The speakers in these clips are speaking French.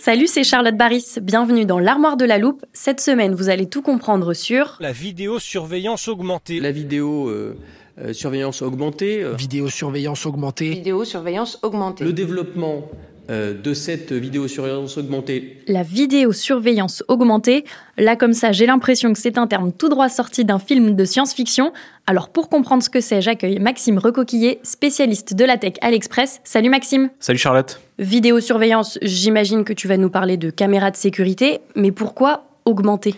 Salut, c'est Charlotte Baris. Bienvenue dans l'armoire de la loupe. Cette semaine, vous allez tout comprendre sur La vidéosurveillance augmentée. La vidéo euh, euh, surveillance augmentée, euh, Vidéosurveillance augmentée. Vidéosurveillance augmentée. le développement euh, de cette vidéosurveillance augmentée, la vidéosurveillance augmentée. Là, comme ça, j'ai l'impression que c'est un terme tout droit sorti d'un film de science-fiction. Alors, pour comprendre ce que c'est, j'accueille Maxime Recoquillé, spécialiste de la tech à l'Express. Salut Maxime. Salut Charlotte. Vidéosurveillance, j'imagine que tu vas nous parler de caméras de sécurité, mais pourquoi augmenter?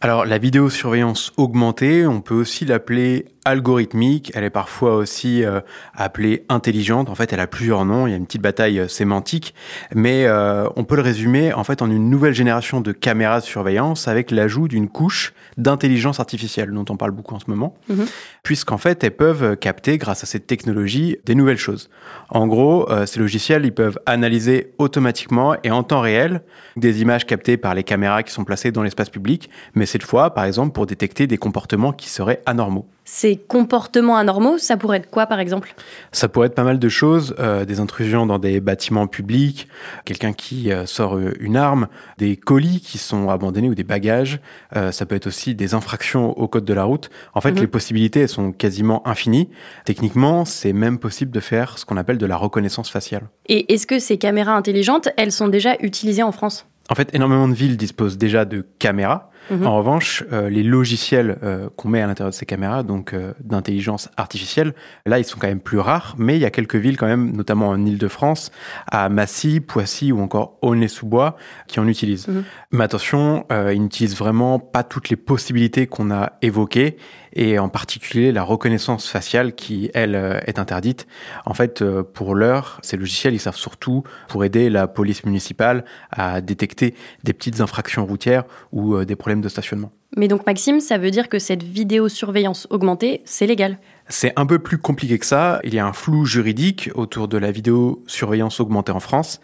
Alors la vidéosurveillance augmentée, on peut aussi l'appeler algorithmique, elle est parfois aussi euh, appelée intelligente, en fait elle a plusieurs noms, il y a une petite bataille euh, sémantique, mais euh, on peut le résumer en fait en une nouvelle génération de caméras de surveillance avec l'ajout d'une couche d'intelligence artificielle dont on parle beaucoup en ce moment, Mhm. puisqu'en fait elles peuvent capter grâce à cette technologie des nouvelles choses. En gros, ces logiciels ils peuvent analyser automatiquement et en temps réel des images captées par les caméras qui sont placées dans l'espace public, mais cette fois par exemple pour détecter des comportements qui seraient anormaux. Ces comportements anormaux, ça pourrait être quoi par exemple? Ça pourrait être pas mal de choses, euh, des intrusions dans des bâtiments publics, quelqu'un qui euh, sort euh, une arme, des colis qui sont abandonnés ou des bagages. Euh, ça peut être aussi des infractions au code de la route. En fait, Mhm. les possibilités elles sont quasiment infinies. Techniquement, c'est même possible de faire ce qu'on appelle de la reconnaissance faciale. Et est-ce que ces caméras intelligentes, elles sont déjà utilisées en France? En fait, énormément de villes disposent déjà de caméras. Mhm. En revanche, euh, les logiciels euh, qu'on met à l'intérieur de ces caméras, donc euh, d'intelligence artificielle, là, ils sont quand même plus rares, mais il y a quelques villes quand même, notamment en Ile-de-France, à Massy, Poissy ou encore Aulnay-sous-Bois, qui en utilisent. Mhm. Mais attention, ils n'utilisent vraiment pas toutes les possibilités qu'on a évoquées, et en particulier la reconnaissance faciale qui, elle, est interdite. En fait, pour l'heure, ces logiciels, ils servent surtout pour aider la police municipale à détecter des petites infractions routières ou des problèmes de stationnement. Mais donc Maxime, ça veut dire que cette vidéosurveillance augmentée, c'est légal C'est un peu plus compliqué que ça. Il y a un flou juridique autour de la vidéosurveillance augmentée en France.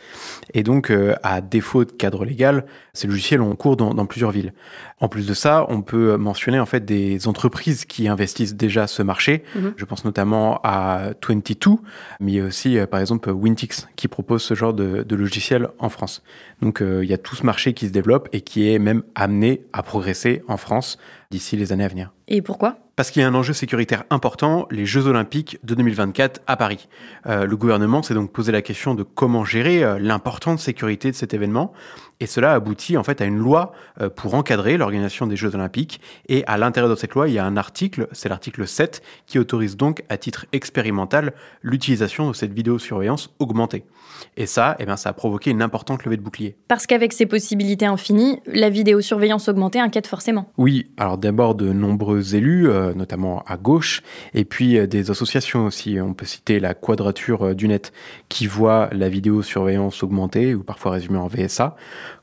Et donc, euh, à défaut de cadre légal, ces logiciels ont cours dans, dans plusieurs villes. En plus de ça, on peut mentionner en fait des entreprises qui investissent déjà ce marché. Mhm. Je pense notamment à 22, mais il y a aussi, euh, par exemple, Wintix qui propose ce genre de, de logiciel en France. Donc, euh, il y a tout ce marché qui se développe et qui est même amené à progresser en France d'ici les années à venir. Et pourquoi? Parce qu'il y a un enjeu sécuritaire important, les Jeux Olympiques de 2024 à Paris. Euh, le gouvernement s'est donc posé la question de comment gérer euh, l'importante sécurité de cet événement. Et cela aboutit en fait à une loi euh, pour encadrer l'organisation des Jeux Olympiques. Et à l'intérieur de cette loi, il y a un article, c'est l'article 7, qui autorise donc à titre expérimental l'utilisation de cette vidéosurveillance augmentée. Et ça, eh bien, ça a provoqué une importante levée de bouclier. Parce qu'avec ces possibilités infinies, la vidéosurveillance augmentée inquiète forcément. Oui, alors d'abord de nombreux élus, euh, notamment à gauche, et puis euh, des associations aussi. On peut citer la Quadrature du Net, qui voit la vidéosurveillance augmentée, ou parfois résumée en VSA,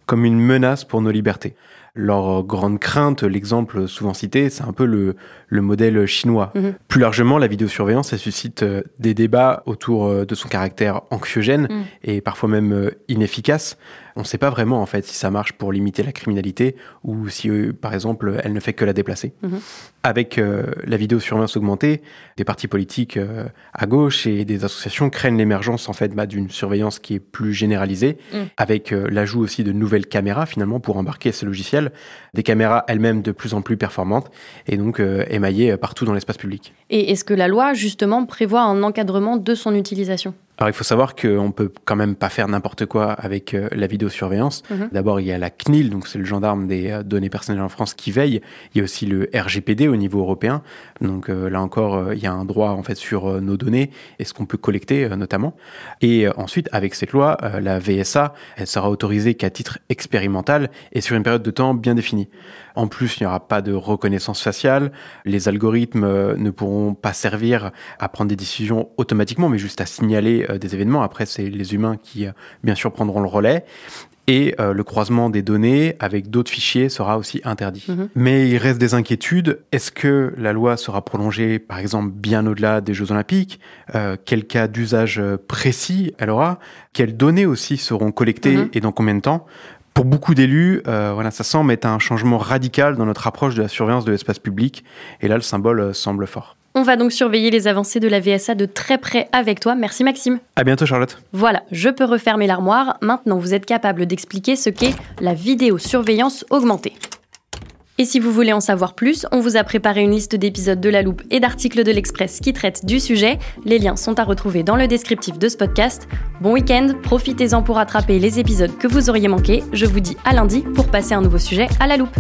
comme une menace pour nos libertés. Leur grande crainte, l'exemple souvent cité, c'est un peu le, le modèle chinois. Mhm. Plus largement, la vidéosurveillance, elle suscite euh, des débats autour euh, de son caractère anxiogène Mhm. et parfois même euh, inefficace. On ne sait pas vraiment en fait si ça marche pour limiter la criminalité ou si, euh, par exemple, elle ne fait que la déplacer. Mhm. Avec euh, la vidéosurveillance augmentée, des partis politiques euh, à gauche et des associations craignent l'émergence en fait bah, d'une surveillance qui est plus généralisée, Mhm. avec euh, l'ajout aussi de nouvelles caméras finalement pour embarquer ce logiciel, des caméras elles-mêmes de plus en plus performantes et donc émaillées partout dans l'espace public. Et est-ce que la loi, justement, prévoit un encadrement de son utilisation? Alors il faut savoir qu'on peut quand même pas faire n'importe quoi avec euh, la vidéosurveillance. Mhm. D'abord il y a la CNIL, donc c'est le gendarme des euh, données personnelles en France qui veille. Il y a aussi le RGPD au niveau européen. Donc euh, là encore il y a un droit en fait sur nos données et ce qu'on peut collecter notamment. Et ensuite avec cette loi, la VSA, elle sera autorisée qu'à titre expérimental et sur une période de temps bien définie. En plus, il n'y aura pas de reconnaissance faciale. Les algorithmes ne pourront pas servir à prendre des décisions automatiquement, mais juste à signaler euh, des événements. Après, c'est les humains qui, euh, bien sûr, prendront le relais. Et euh, le croisement des données avec d'autres fichiers sera aussi interdit. Mhm. Mais il reste des inquiétudes. Est-ce que la loi sera prolongée, par exemple, bien au-delà des Jeux Olympiques? Euh, Quel cas d'usage précis elle aura? Quelles données aussi seront collectées Mhm. et dans combien de temps? Pour beaucoup d'élus, euh, voilà, ça semble être un changement radical dans notre approche de la surveillance de l'espace public. Et là, le symbole semble fort. On va donc surveiller les avancées de la VSA de très près avec toi. Merci Maxime. À bientôt, Charlotte. Voilà, je peux refermer l'armoire. Maintenant, vous êtes capable d'expliquer ce qu'est la vidéosurveillance augmentée. Et si vous voulez en savoir plus, on vous a préparé une liste d'épisodes de La Loupe et d'articles de l'Express qui traitent du sujet. Les liens sont à retrouver dans le descriptif de ce podcast. Bon week-end, profitez-en pour rattraper les épisodes que vous auriez manqués. Je vous dis à lundi pour passer un nouveau sujet à La Loupe.